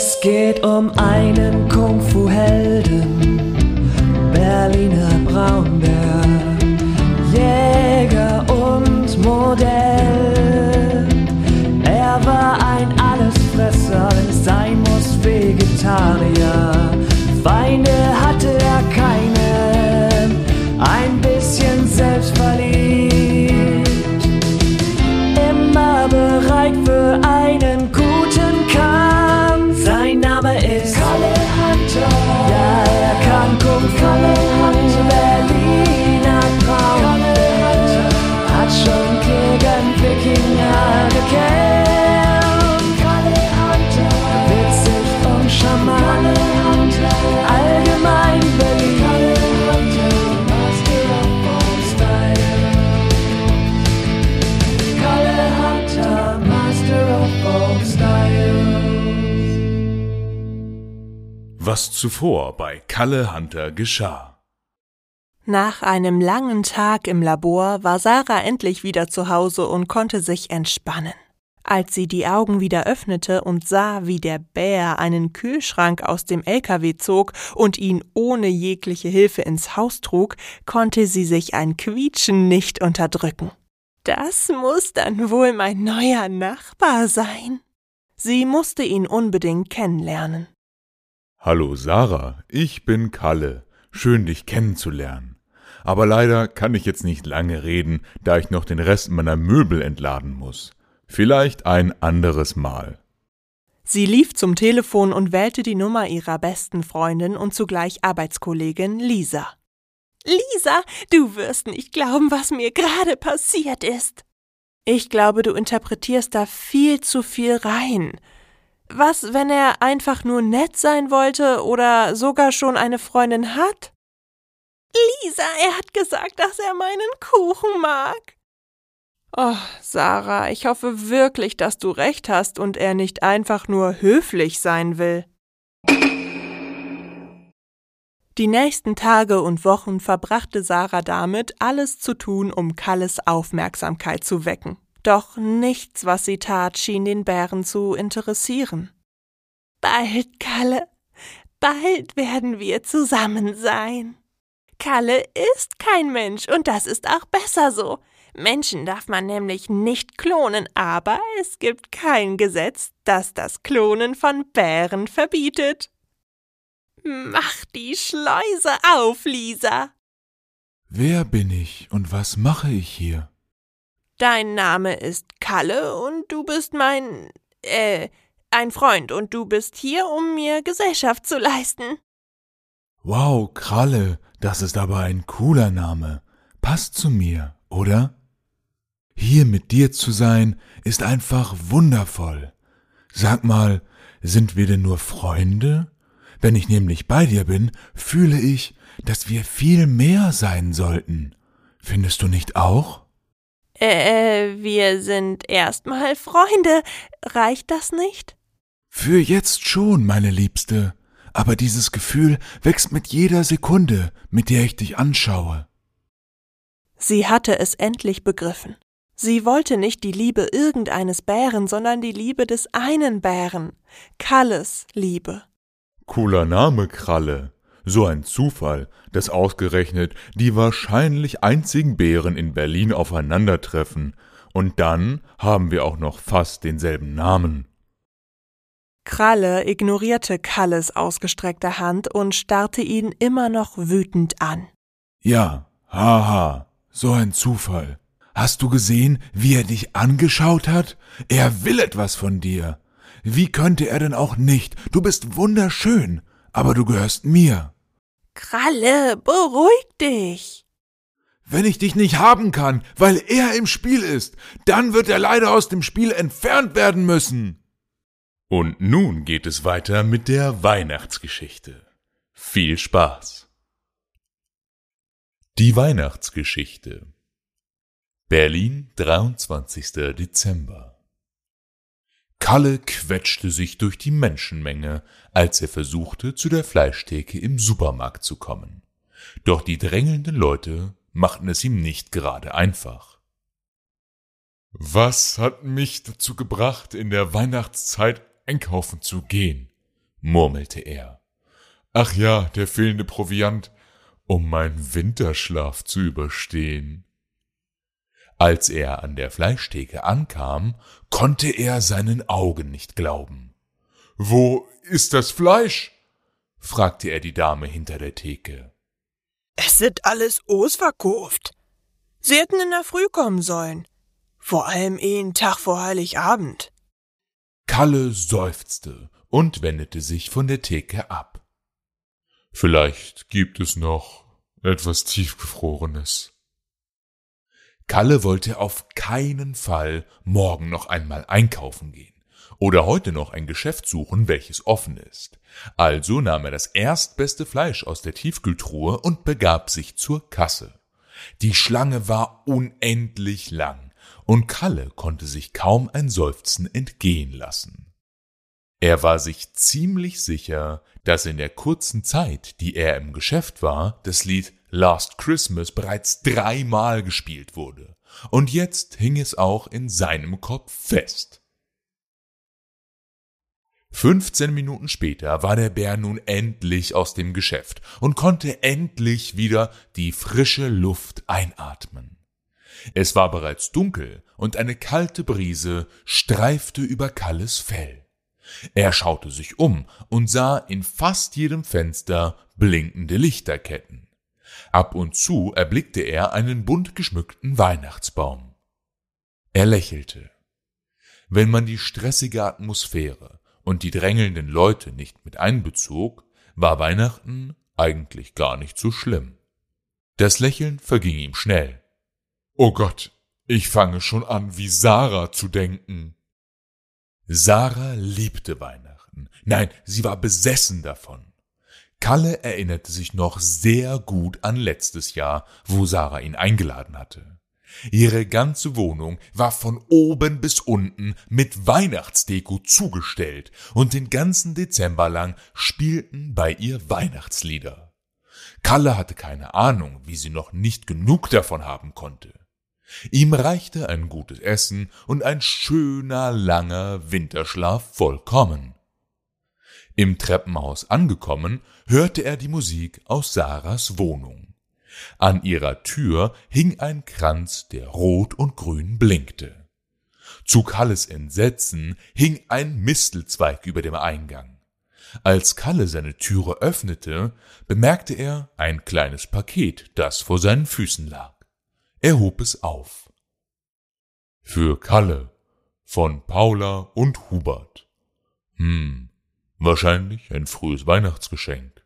Es geht um einen Kung-Fu-Helden, Berliner Braunbär, Jäger und Modell. Er war ein Allesfresser, wenn es sein muss, Vegetarier. Was zuvor bei Kalle Hunter geschah. Nach einem langen Tag im Labor war Sarah endlich wieder zu Hause und konnte sich entspannen. Als sie die Augen wieder öffnete und sah, wie der Bär einen Kühlschrank aus dem LKW zog und ihn ohne jegliche Hilfe ins Haus trug, konnte sie sich ein Quietschen nicht unterdrücken. Das muss dann wohl mein neuer Nachbar sein. Sie musste ihn unbedingt kennenlernen. Hallo Sarah, ich bin Kalle. Schön dich kennenzulernen. Aber leider kann ich jetzt nicht lange reden, da ich noch den Rest meiner Möbel entladen muss. Vielleicht ein anderes Mal. Sie lief zum Telefon und wählte die Nummer ihrer besten Freundin und zugleich Arbeitskollegin Lisa. Lisa, du wirst nicht glauben, was mir gerade passiert ist. Ich glaube, du interpretierst da viel zu viel rein. Was, wenn er einfach nur nett sein wollte oder sogar schon eine Freundin hat? Lisa, er hat gesagt, dass er meinen Kuchen mag. Oh, Sarah, ich hoffe wirklich, dass du recht hast und er nicht einfach nur höflich sein will. Die nächsten Tage und Wochen verbrachte Sarah damit, alles zu tun, um Kalles Aufmerksamkeit zu wecken. Doch nichts, was sie tat, schien den Bären zu interessieren. Bald, Kalle, bald werden wir zusammen sein. Kalle ist kein Mensch und das ist auch besser so. Menschen darf man nämlich nicht klonen, aber es gibt kein Gesetz, das das Klonen von Bären verbietet. Mach die Schleuse auf, Lisa. Wer bin ich und was mache ich hier? Dein Name ist Kalle und du bist mein, äh, ein Freund und du bist hier, um mir Gesellschaft zu leisten. Wow, Kralle, das ist aber ein cooler Name. Passt zu mir, oder? Hier mit dir zu sein, ist einfach wundervoll. Sag mal, sind wir denn nur Freunde? Wenn ich nämlich bei dir bin, fühle ich, dass wir viel mehr sein sollten. Findest du nicht auch? Äh, wir sind erstmal Freunde. Reicht das nicht? Für jetzt schon, meine Liebste. Aber dieses Gefühl wächst mit jeder Sekunde, mit der ich dich anschaue. Sie hatte es endlich begriffen. Sie wollte nicht die Liebe irgendeines Bären, sondern die Liebe des einen Bären, Kalles Liebe. Cooler Name, Kralle. So ein Zufall, dass ausgerechnet die wahrscheinlich einzigen Bären in Berlin aufeinandertreffen. Und dann haben wir auch noch fast denselben Namen. Kralle ignorierte Kalles ausgestreckte Hand und starrte ihn immer noch wütend an. Ja, haha, so ein Zufall. Hast du gesehen, wie er dich angeschaut hat? Er will etwas von dir. Wie könnte er denn auch nicht? Du bist wunderschön, aber du gehörst mir. Kralle, beruhig dich. Wenn ich dich nicht haben kann, weil er im Spiel ist, dann wird er leider aus dem Spiel entfernt werden müssen. Und nun geht es weiter mit der Weihnachtsgeschichte. Viel Spaß! Die Weihnachtsgeschichte Berlin, 23. Dezember Kalle quetschte sich durch die Menschenmenge, als er versuchte, zu der Fleischtheke im Supermarkt zu kommen. Doch die drängelnden Leute machten es ihm nicht gerade einfach. Was hat mich dazu gebracht, in der Weihnachtszeit einkaufen zu gehen? murmelte er. Ach ja, der fehlende Proviant, um meinen Winterschlaf zu überstehen. Als er an der Fleischtheke ankam, konnte er seinen Augen nicht glauben. Wo ist das Fleisch? fragte er die Dame hinter der Theke. Es sind alles ausverkauft. Sie hätten in der Früh kommen sollen. Vor allem einen Tag vor Heiligabend. Kalle seufzte und wendete sich von der Theke ab. Vielleicht gibt es noch etwas Tiefgefrorenes. Kalle wollte auf keinen Fall morgen noch einmal einkaufen gehen oder heute noch ein Geschäft suchen, welches offen ist. Also nahm er das erstbeste Fleisch aus der Tiefkühltruhe und begab sich zur Kasse. Die Schlange war unendlich lang, und Kalle konnte sich kaum ein Seufzen entgehen lassen. Er war sich ziemlich sicher, dass in der kurzen Zeit, die er im Geschäft war, das Lied Last Christmas bereits dreimal gespielt wurde, und jetzt hing es auch in seinem Kopf fest. Fünfzehn Minuten später war der Bär nun endlich aus dem Geschäft und konnte endlich wieder die frische Luft einatmen. Es war bereits dunkel und eine kalte Brise streifte über Kalles Fell. Er schaute sich um und sah in fast jedem Fenster blinkende Lichterketten. Ab und zu erblickte er einen bunt geschmückten Weihnachtsbaum. Er lächelte. Wenn man die stressige Atmosphäre und die drängelnden Leute nicht mit einbezog, war Weihnachten eigentlich gar nicht so schlimm. Das Lächeln verging ihm schnell. Oh Gott, ich fange schon an, wie Sarah zu denken. Sarah liebte Weihnachten. Nein, sie war besessen davon. Kalle erinnerte sich noch sehr gut an letztes Jahr, wo Sarah ihn eingeladen hatte. Ihre ganze Wohnung war von oben bis unten mit Weihnachtsdeko zugestellt und den ganzen Dezember lang spielten bei ihr Weihnachtslieder. Kalle hatte keine Ahnung, wie sie noch nicht genug davon haben konnte. Ihm reichte ein gutes Essen und ein schöner langer Winterschlaf vollkommen. Im Treppenhaus angekommen, hörte er die Musik aus Sarahs Wohnung. An ihrer Tür hing ein Kranz, der rot und grün blinkte. Zu Kalles Entsetzen hing ein Mistelzweig über dem Eingang. Als Kalle seine Türe öffnete, bemerkte er ein kleines Paket, das vor seinen Füßen lag. Er hob es auf. Für Kalle von Paula und Hubert. Hm, wahrscheinlich ein frühes Weihnachtsgeschenk.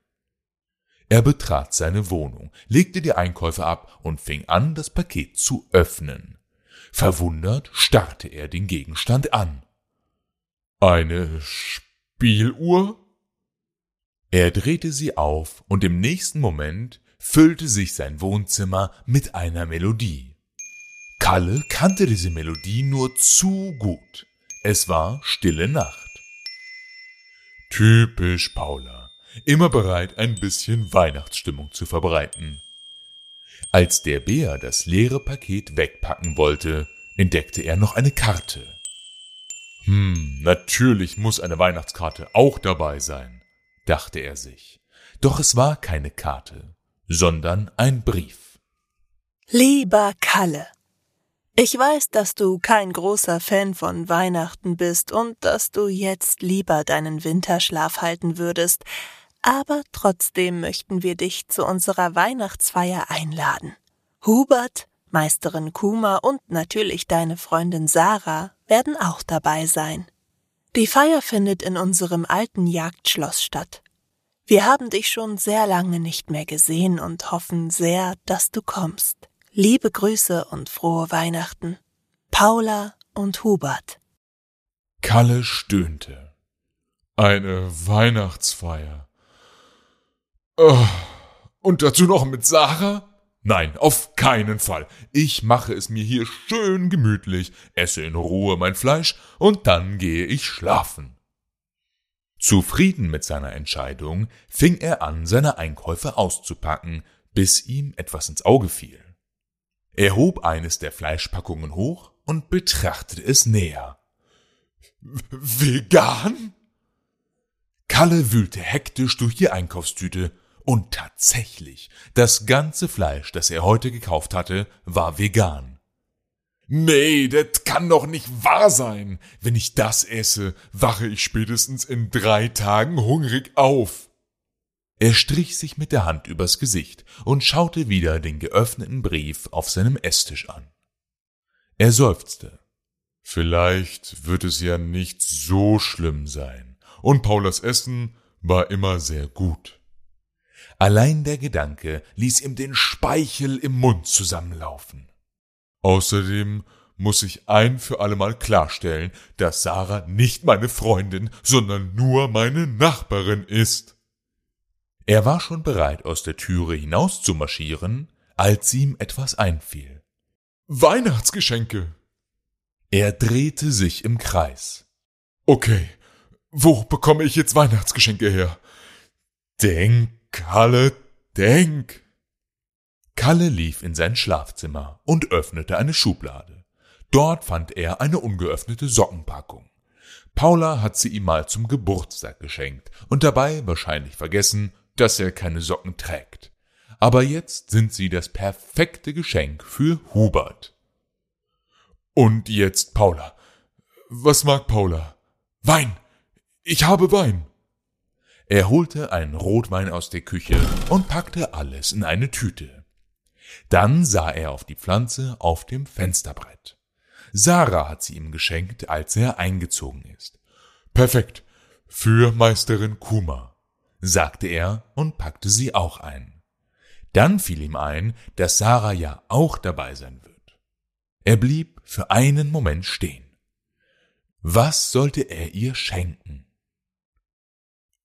Er betrat seine Wohnung, legte die Einkäufe ab und fing an, das Paket zu öffnen. Verwundert starrte er den Gegenstand an. Eine Spieluhr? Er drehte sie auf und im nächsten Moment füllte sich sein Wohnzimmer mit einer Melodie. Kalle kannte diese Melodie nur zu gut. Es war Stille Nacht. Typisch Paula, immer bereit, ein bisschen Weihnachtsstimmung zu verbreiten. Als der Bär das leere Paket wegpacken wollte, entdeckte er noch eine Karte. Hm, natürlich muss eine Weihnachtskarte auch dabei sein, dachte er sich. Doch es war keine Karte sondern ein Brief. Lieber Kalle, ich weiß, dass du kein großer Fan von Weihnachten bist und dass du jetzt lieber deinen Winterschlaf halten würdest, aber trotzdem möchten wir dich zu unserer Weihnachtsfeier einladen. Hubert, Meisterin Kuma und natürlich deine Freundin Sarah werden auch dabei sein. Die Feier findet in unserem alten Jagdschloss statt. Wir haben dich schon sehr lange nicht mehr gesehen und hoffen sehr, dass du kommst. Liebe Grüße und frohe Weihnachten. Paula und Hubert. Kalle stöhnte. Eine Weihnachtsfeier. Oh, und dazu noch mit Sarah? Nein, auf keinen Fall. Ich mache es mir hier schön gemütlich, esse in Ruhe mein Fleisch und dann gehe ich schlafen. Zufrieden mit seiner Entscheidung fing er an, seine Einkäufe auszupacken, bis ihm etwas ins Auge fiel. Er hob eines der Fleischpackungen hoch und betrachtete es näher. Vegan? Kalle wühlte hektisch durch die Einkaufstüte und tatsächlich, das ganze Fleisch, das er heute gekauft hatte, war vegan. Nee, das kann doch nicht wahr sein. Wenn ich das esse, wache ich spätestens in drei Tagen hungrig auf. Er strich sich mit der Hand übers Gesicht und schaute wieder den geöffneten Brief auf seinem Esstisch an. Er seufzte. Vielleicht wird es ja nicht so schlimm sein, und Paulas Essen war immer sehr gut. Allein der Gedanke ließ ihm den Speichel im Mund zusammenlaufen. Außerdem muss ich ein für allemal klarstellen, dass Sarah nicht meine Freundin, sondern nur meine Nachbarin ist. Er war schon bereit, aus der Türe hinaus zu marschieren, als ihm etwas einfiel. Weihnachtsgeschenke! Er drehte sich im Kreis. Okay, wo bekomme ich jetzt Weihnachtsgeschenke her? Denk, Kalle, denk! Kalle lief in sein Schlafzimmer und öffnete eine Schublade. Dort fand er eine ungeöffnete Sockenpackung. Paula hat sie ihm mal zum Geburtstag geschenkt und dabei wahrscheinlich vergessen, dass er keine Socken trägt. Aber jetzt sind sie das perfekte Geschenk für Hubert. Und jetzt Paula. Was mag Paula? Wein. Ich habe Wein. Er holte einen Rotwein aus der Küche und packte alles in eine Tüte. Dann sah er auf die Pflanze auf dem Fensterbrett. Sarah hat sie ihm geschenkt, als er eingezogen ist. Perfekt. Für Meisterin Kuma, sagte er und packte sie auch ein. Dann fiel ihm ein, dass Sarah ja auch dabei sein wird. Er blieb für einen Moment stehen. Was sollte er ihr schenken?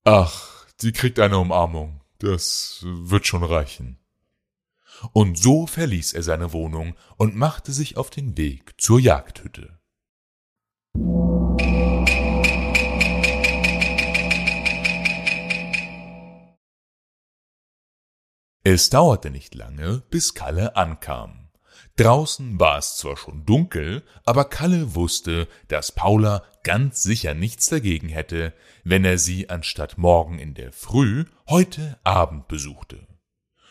Ach, sie kriegt eine Umarmung. Das wird schon reichen. Und so verließ er seine Wohnung und machte sich auf den Weg zur Jagdhütte. Es dauerte nicht lange, bis Kalle ankam. Draußen war es zwar schon dunkel, aber Kalle wusste, dass Paula ganz sicher nichts dagegen hätte, wenn er sie anstatt morgen in der Früh heute Abend besuchte.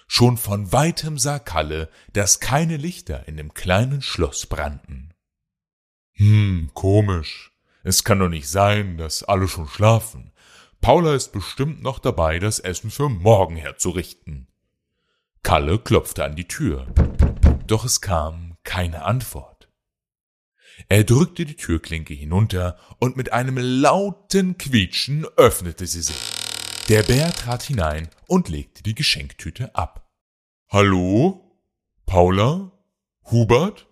Schon von weitem sah Kalle, dass keine Lichter in dem kleinen Schloss brannten. Hm, komisch. Es kann doch nicht sein, dass alle schon schlafen. Paula ist bestimmt noch dabei, das Essen für morgen herzurichten. Kalle klopfte an die Tür, doch es kam keine Antwort. Er drückte die Türklinke hinunter und mit einem lauten Quietschen öffnete sie sich. Der Bär trat hinein und legte die Geschenktüte ab. Hallo? Paula? Hubert?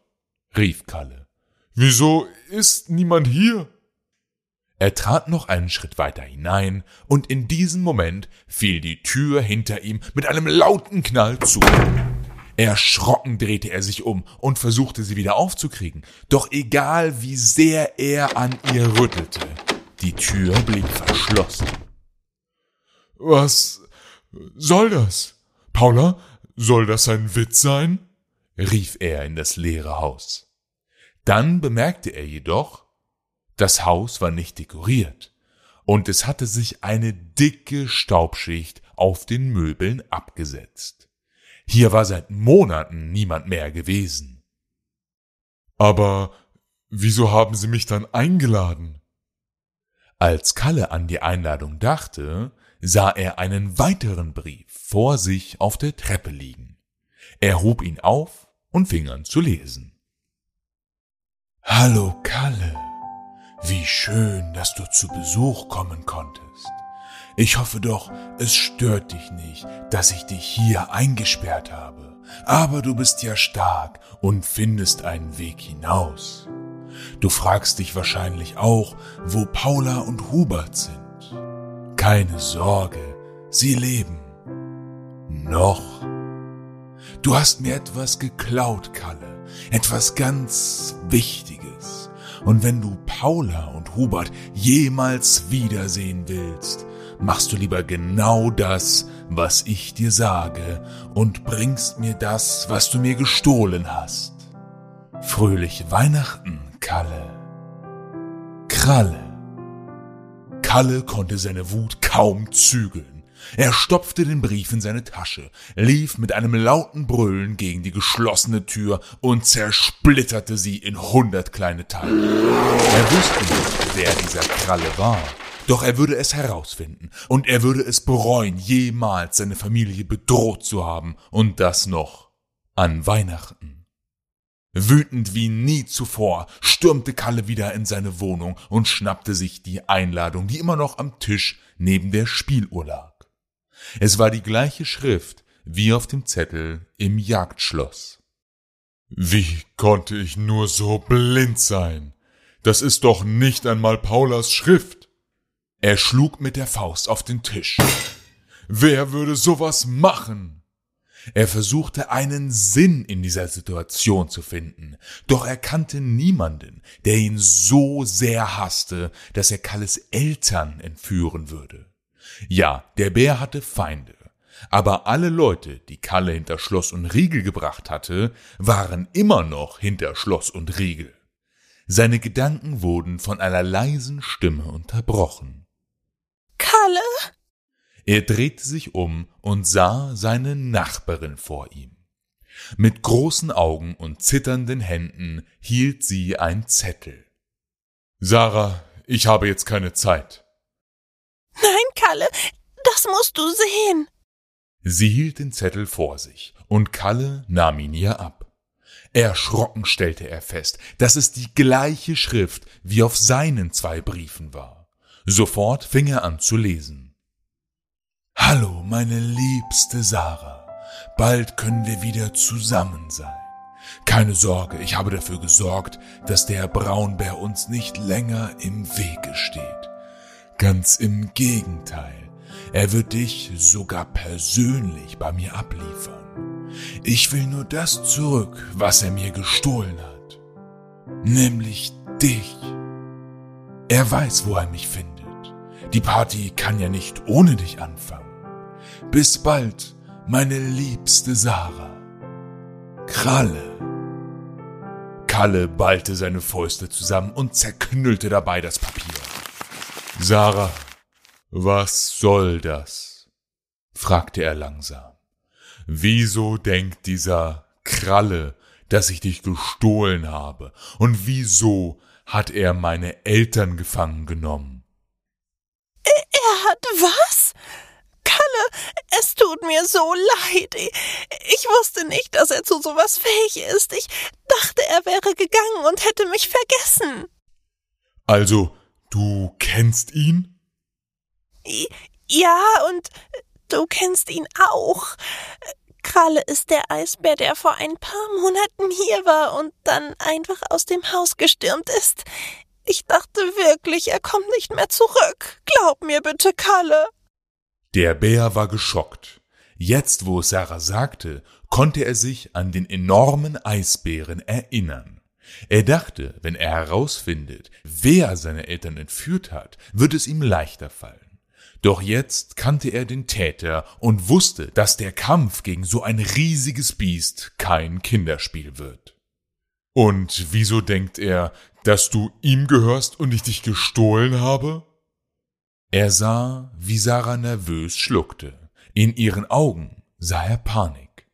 rief Kalle. Wieso ist niemand hier? Er trat noch einen Schritt weiter hinein, und in diesem Moment fiel die Tür hinter ihm mit einem lauten Knall zu. Erschrocken drehte er sich um und versuchte sie wieder aufzukriegen, doch egal wie sehr er an ihr rüttelte, die Tür blieb verschlossen. Was soll das? Paula, soll das ein Witz sein? rief er in das leere Haus. Dann bemerkte er jedoch, das Haus war nicht dekoriert, und es hatte sich eine dicke Staubschicht auf den Möbeln abgesetzt. Hier war seit Monaten niemand mehr gewesen. Aber wieso haben Sie mich dann eingeladen? Als Kalle an die Einladung dachte, sah er einen weiteren Brief vor sich auf der Treppe liegen. Er hob ihn auf und fing an zu lesen. Hallo Kalle, wie schön, dass du zu Besuch kommen konntest. Ich hoffe doch, es stört dich nicht, dass ich dich hier eingesperrt habe, aber du bist ja stark und findest einen Weg hinaus. Du fragst dich wahrscheinlich auch, wo Paula und Hubert sind. Keine Sorge, sie leben. Noch. Du hast mir etwas geklaut, Kalle, etwas ganz Wichtiges. Und wenn du Paula und Hubert jemals wiedersehen willst, machst du lieber genau das, was ich dir sage, und bringst mir das, was du mir gestohlen hast. Fröhliche Weihnachten, Kalle. Kralle. Kalle konnte seine Wut kaum zügeln. Er stopfte den Brief in seine Tasche, lief mit einem lauten Brüllen gegen die geschlossene Tür und zersplitterte sie in hundert kleine Teile. Er wusste nicht, wer dieser Kralle war, doch er würde es herausfinden und er würde es bereuen, jemals seine Familie bedroht zu haben und das noch an Weihnachten. Wütend wie nie zuvor stürmte Kalle wieder in seine Wohnung und schnappte sich die Einladung, die immer noch am Tisch neben der Spieluhr lag. Es war die gleiche Schrift wie auf dem Zettel im Jagdschloss. Wie konnte ich nur so blind sein? Das ist doch nicht einmal Paulas Schrift. Er schlug mit der Faust auf den Tisch. Wer würde sowas machen? Er versuchte einen Sinn in dieser Situation zu finden, doch er kannte niemanden, der ihn so sehr hasste, dass er Kalles Eltern entführen würde. Ja, der Bär hatte Feinde, aber alle Leute, die Kalle hinter Schloss und Riegel gebracht hatte, waren immer noch hinter Schloss und Riegel. Seine Gedanken wurden von einer leisen Stimme unterbrochen. Kalle? Er drehte sich um und sah seine Nachbarin vor ihm. Mit großen Augen und zitternden Händen hielt sie ein Zettel. Sarah, ich habe jetzt keine Zeit. Nein, Kalle, das musst du sehen. Sie hielt den Zettel vor sich, und Kalle nahm ihn ihr ab. Erschrocken stellte er fest, dass es die gleiche Schrift wie auf seinen zwei Briefen war. Sofort fing er an zu lesen. Hallo, meine liebste Sarah. Bald können wir wieder zusammen sein. Keine Sorge, ich habe dafür gesorgt, dass der Braunbär uns nicht länger im Wege steht. Ganz im Gegenteil, er wird dich sogar persönlich bei mir abliefern. Ich will nur das zurück, was er mir gestohlen hat. Nämlich dich. Er weiß, wo er mich findet. Die Party kann ja nicht ohne dich anfangen. Bis bald, meine liebste Sarah. Kralle. Kalle ballte seine Fäuste zusammen und zerknüllte dabei das Papier. Sarah, was soll das? fragte er langsam. Wieso denkt dieser Kralle, dass ich dich gestohlen habe? Und wieso hat er meine Eltern gefangen genommen? Er hat was? Kalle, es tut mir so leid. Ich wusste nicht, dass er zu sowas fähig ist. Ich dachte, er wäre gegangen und hätte mich vergessen. Also, Du kennst ihn? Ja, und du kennst ihn auch. Kralle ist der Eisbär, der vor ein paar Monaten hier war und dann einfach aus dem Haus gestürmt ist. Ich dachte wirklich, er kommt nicht mehr zurück. Glaub mir bitte, Kalle. Der Bär war geschockt. Jetzt, wo es Sarah sagte, konnte er sich an den enormen Eisbären erinnern. Er dachte, wenn er herausfindet, wer seine Eltern entführt hat, wird es ihm leichter fallen. Doch jetzt kannte er den Täter und wusste, dass der Kampf gegen so ein riesiges Biest kein Kinderspiel wird. Und wieso denkt er, dass du ihm gehörst und ich dich gestohlen habe? Er sah, wie Sarah nervös schluckte. In ihren Augen sah er Panik.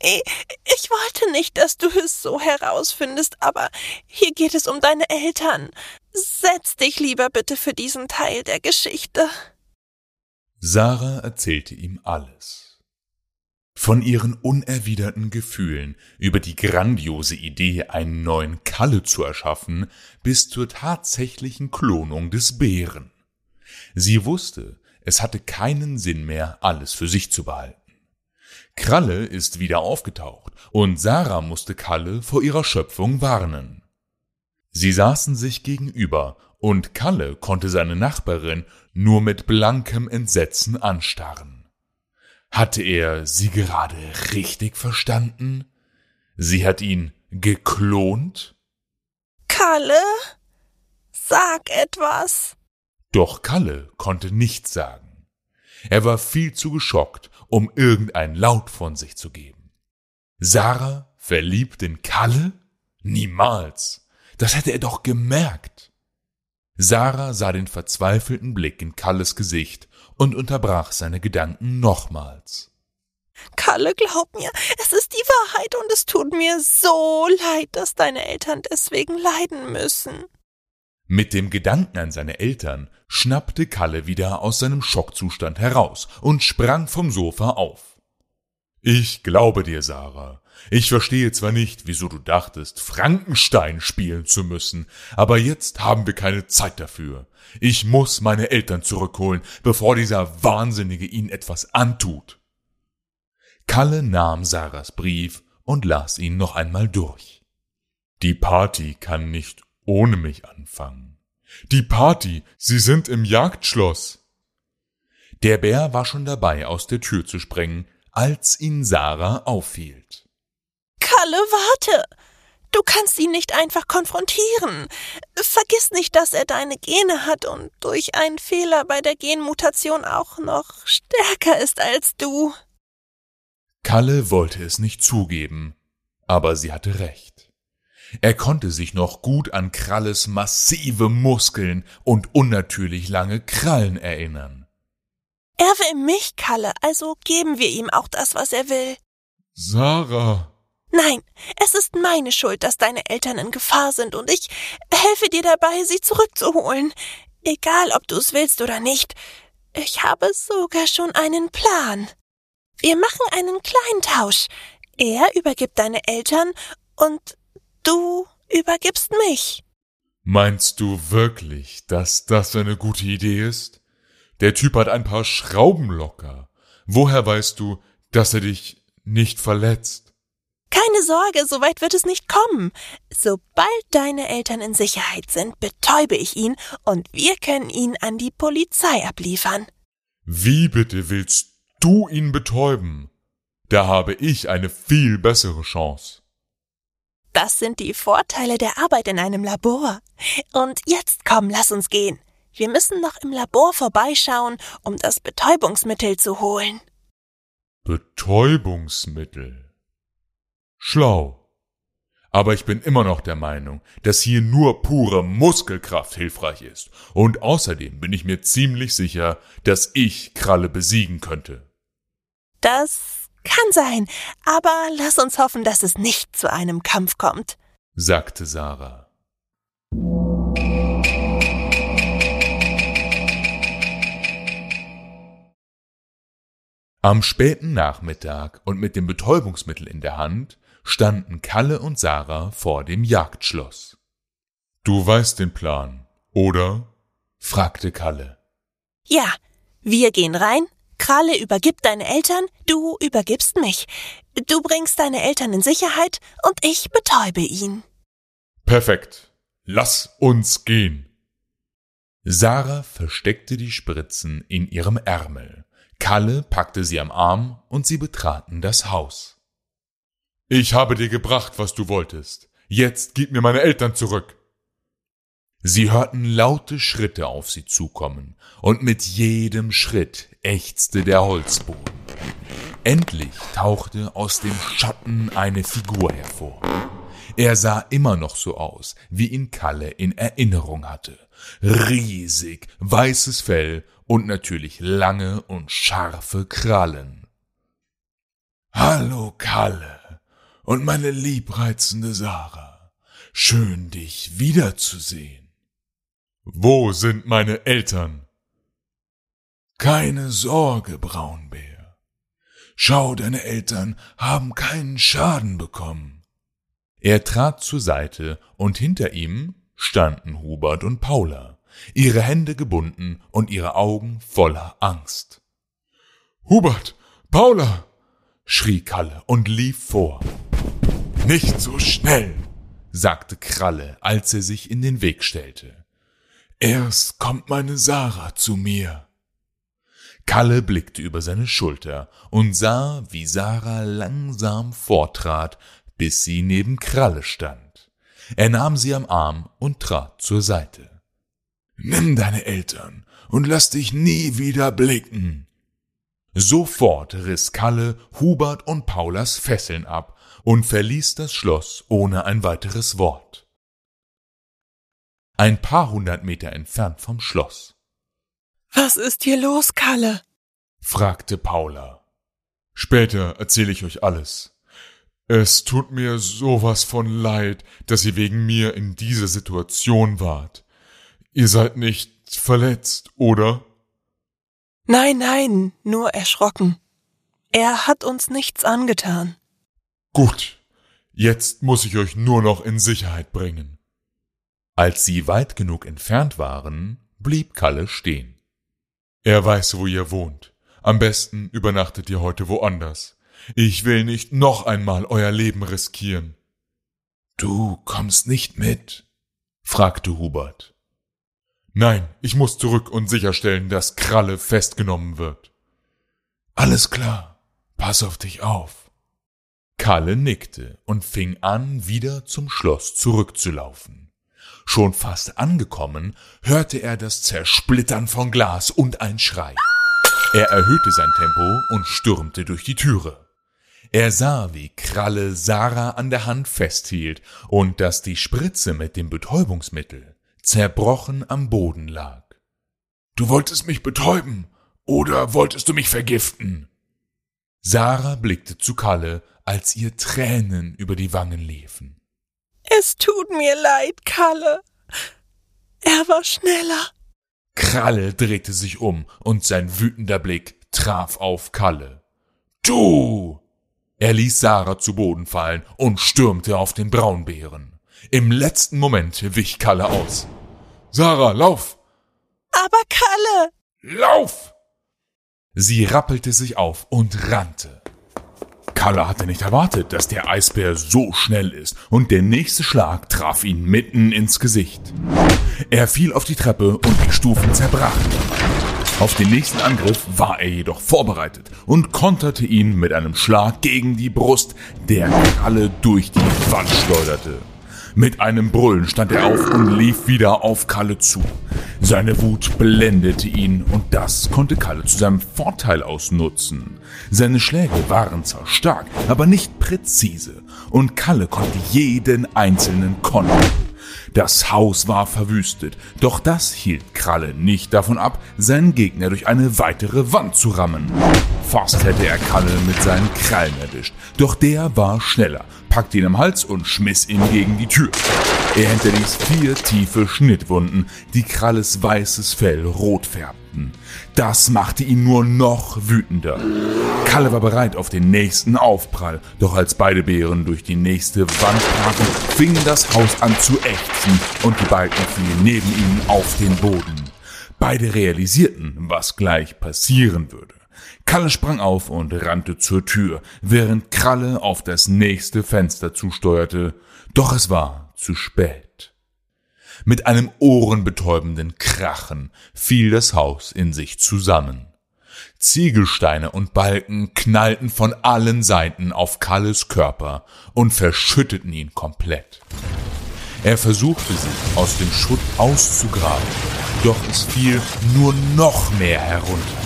Ich wollte nicht, dass du es so herausfindest, aber hier geht es um deine Eltern. Setz dich lieber bitte für diesen Teil der Geschichte. Sarah erzählte ihm alles. Von ihren unerwiderten Gefühlen über die grandiose Idee, einen neuen Kalle zu erschaffen, bis zur tatsächlichen Klonung des Bären. Sie wusste, es hatte keinen Sinn mehr, alles für sich zu behalten. Kralle ist wieder aufgetaucht und Sarah musste Kalle vor ihrer Schöpfung warnen. Sie saßen sich gegenüber und Kalle konnte seine Nachbarin nur mit blankem Entsetzen anstarren. Hatte er sie gerade richtig verstanden? Sie hat ihn geklont? Kalle? Sag etwas. Doch Kalle konnte nichts sagen. Er war viel zu geschockt, um irgendein Laut von sich zu geben. Sarah verliebt in Kalle? Niemals. Das hätte er doch gemerkt. Sarah sah den verzweifelten Blick in Kalles Gesicht und unterbrach seine Gedanken nochmals. Kalle, glaub mir, es ist die Wahrheit und es tut mir so leid, dass deine Eltern deswegen leiden müssen. Mit dem Gedanken an seine Eltern schnappte Kalle wieder aus seinem Schockzustand heraus und sprang vom Sofa auf. Ich glaube dir, Sarah. Ich verstehe zwar nicht, wieso du dachtest, Frankenstein spielen zu müssen, aber jetzt haben wir keine Zeit dafür. Ich muss meine Eltern zurückholen, bevor dieser Wahnsinnige ihnen etwas antut. Kalle nahm Sarahs Brief und las ihn noch einmal durch. Die Party kann nicht ohne mich anfangen. Die Party, Sie sind im Jagdschloss. Der Bär war schon dabei, aus der Tür zu sprengen, als ihn Sarah aufhielt. Kalle, warte! Du kannst ihn nicht einfach konfrontieren. Vergiss nicht, dass er deine Gene hat und durch einen Fehler bei der Genmutation auch noch stärker ist als du. Kalle wollte es nicht zugeben, aber sie hatte recht. Er konnte sich noch gut an Kralles massive Muskeln und unnatürlich lange Krallen erinnern. Er will mich, Kalle, also geben wir ihm auch das, was er will. Sarah. Nein, es ist meine Schuld, dass deine Eltern in Gefahr sind und ich helfe dir dabei, sie zurückzuholen. Egal, ob du es willst oder nicht. Ich habe sogar schon einen Plan. Wir machen einen kleinen Tausch. Er übergibt deine Eltern und du übergibst mich. Meinst du wirklich, dass das eine gute Idee ist? Der Typ hat ein paar Schrauben locker. Woher weißt du, dass er dich nicht verletzt? Keine Sorge, so weit wird es nicht kommen. Sobald deine Eltern in Sicherheit sind, betäube ich ihn und wir können ihn an die Polizei abliefern. Wie bitte willst du ihn betäuben? Da habe ich eine viel bessere Chance. Das sind die Vorteile der Arbeit in einem Labor. Und jetzt komm, lass uns gehen. Wir müssen noch im Labor vorbeischauen, um das Betäubungsmittel zu holen. Betäubungsmittel. Schlau. Aber ich bin immer noch der Meinung, dass hier nur pure Muskelkraft hilfreich ist. Und außerdem bin ich mir ziemlich sicher, dass ich Kralle besiegen könnte. Das kann sein, aber lass uns hoffen, dass es nicht zu einem Kampf kommt, sagte Sarah. Am späten Nachmittag und mit dem Betäubungsmittel in der Hand standen Kalle und Sarah vor dem Jagdschloss. Du weißt den Plan, oder? fragte Kalle. Ja, wir gehen rein, Kralle übergibt deine Eltern, du übergibst mich. Du bringst deine Eltern in Sicherheit und ich betäube ihn. Perfekt. Lass uns gehen. Sarah versteckte die Spritzen in ihrem Ärmel Kalle packte sie am Arm und sie betraten das Haus. Ich habe dir gebracht, was du wolltest. Jetzt gib mir meine Eltern zurück. Sie hörten laute Schritte auf sie zukommen, und mit jedem Schritt ächzte der Holzboden. Endlich tauchte aus dem Schatten eine Figur hervor. Er sah immer noch so aus, wie ihn Kalle in Erinnerung hatte. Riesig, weißes Fell und natürlich lange und scharfe Krallen. Hallo, Kalle und meine liebreizende Sarah. Schön, dich wiederzusehen. Wo sind meine Eltern? Keine Sorge, Braunbär. Schau, deine Eltern haben keinen Schaden bekommen. Er trat zur Seite und hinter ihm standen Hubert und Paula ihre Hände gebunden und ihre Augen voller Angst. Hubert, Paula, schrie Kalle und lief vor. Nicht so schnell, sagte Kralle, als er sich in den Weg stellte. Erst kommt meine Sarah zu mir. Kalle blickte über seine Schulter und sah, wie Sarah langsam vortrat, bis sie neben Kralle stand. Er nahm sie am Arm und trat zur Seite. Nimm deine Eltern und lass dich nie wieder blicken. Sofort riss Kalle Hubert und Paulas Fesseln ab und verließ das Schloss ohne ein weiteres Wort. ein paar hundert Meter entfernt vom Schloss. Was ist hier los, Kalle? fragte Paula. Später erzähle ich euch alles. Es tut mir sowas von leid, dass ihr wegen mir in dieser Situation wart. Ihr seid nicht verletzt, oder? Nein, nein, nur erschrocken. Er hat uns nichts angetan. Gut, jetzt muss ich euch nur noch in Sicherheit bringen. Als sie weit genug entfernt waren, blieb Kalle stehen. Er weiß, wo ihr wohnt. Am besten übernachtet ihr heute woanders. Ich will nicht noch einmal euer Leben riskieren. Du kommst nicht mit? fragte Hubert. Nein, ich muss zurück und sicherstellen, dass Kralle festgenommen wird. Alles klar. Pass auf dich auf. Kalle nickte und fing an, wieder zum Schloss zurückzulaufen. Schon fast angekommen, hörte er das Zersplittern von Glas und ein Schrei. Er erhöhte sein Tempo und stürmte durch die Türe. Er sah, wie Kralle Sarah an der Hand festhielt und dass die Spritze mit dem Betäubungsmittel zerbrochen am Boden lag. Du wolltest mich betäuben, oder wolltest du mich vergiften? Sarah blickte zu Kalle, als ihr Tränen über die Wangen liefen. Es tut mir leid, Kalle. Er war schneller. Kralle drehte sich um und sein wütender Blick traf auf Kalle. Du! Er ließ Sarah zu Boden fallen und stürmte auf den Braunbären. Im letzten Moment wich Kalle aus. Sarah, lauf! Aber Kalle! Lauf! Sie rappelte sich auf und rannte. Kalle hatte nicht erwartet, dass der Eisbär so schnell ist, und der nächste Schlag traf ihn mitten ins Gesicht. Er fiel auf die Treppe und die Stufen zerbrachen. Auf den nächsten Angriff war er jedoch vorbereitet und konterte ihn mit einem Schlag gegen die Brust, der Kalle durch die Wand schleuderte. Mit einem Brüllen stand er auf und lief wieder auf Kalle zu. Seine Wut blendete ihn und das konnte Kalle zu seinem Vorteil ausnutzen. Seine Schläge waren zwar stark, aber nicht präzise und Kalle konnte jeden einzelnen kontern. Das Haus war verwüstet, doch das hielt Kralle nicht davon ab, seinen Gegner durch eine weitere Wand zu rammen. Fast hätte er Kalle mit seinen Krallen erwischt, doch der war schneller, packte ihn am Hals und schmiss ihn gegen die Tür. Er hinterließ vier tiefe Schnittwunden, die Kralles weißes Fell rot färbten. Das machte ihn nur noch wütender. Kalle war bereit auf den nächsten Aufprall, doch als beide Bären durch die nächste Wand brachen, fing das Haus an zu ächzen und die Balken fielen neben ihnen auf den Boden. Beide realisierten, was gleich passieren würde. Kalle sprang auf und rannte zur Tür, während Kralle auf das nächste Fenster zusteuerte, doch es war zu spät. Mit einem ohrenbetäubenden Krachen fiel das Haus in sich zusammen. Ziegelsteine und Balken knallten von allen Seiten auf Kalles Körper und verschütteten ihn komplett. Er versuchte sich aus dem Schutt auszugraben, doch es fiel nur noch mehr herunter.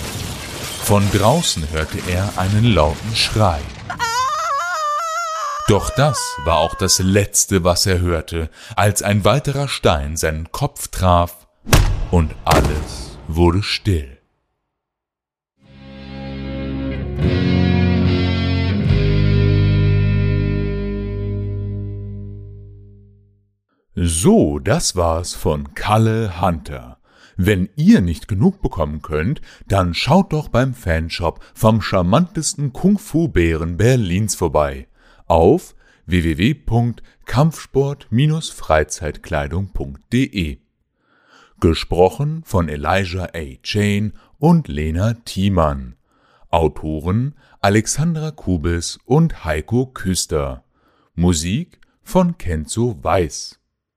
Von draußen hörte er einen lauten Schrei. Doch das war auch das Letzte, was er hörte, als ein weiterer Stein seinen Kopf traf und alles wurde still. So, das war's von Kalle Hunter. Wenn ihr nicht genug bekommen könnt, dann schaut doch beim Fanshop vom charmantesten Kung-Fu-Bären Berlins vorbei auf www.kampfsport-freizeitkleidung.de. Gesprochen von Elijah A. Chain und Lena Thiemann. Autoren Alexandra Kubis und Heiko Küster. Musik von Kenzo Weiß.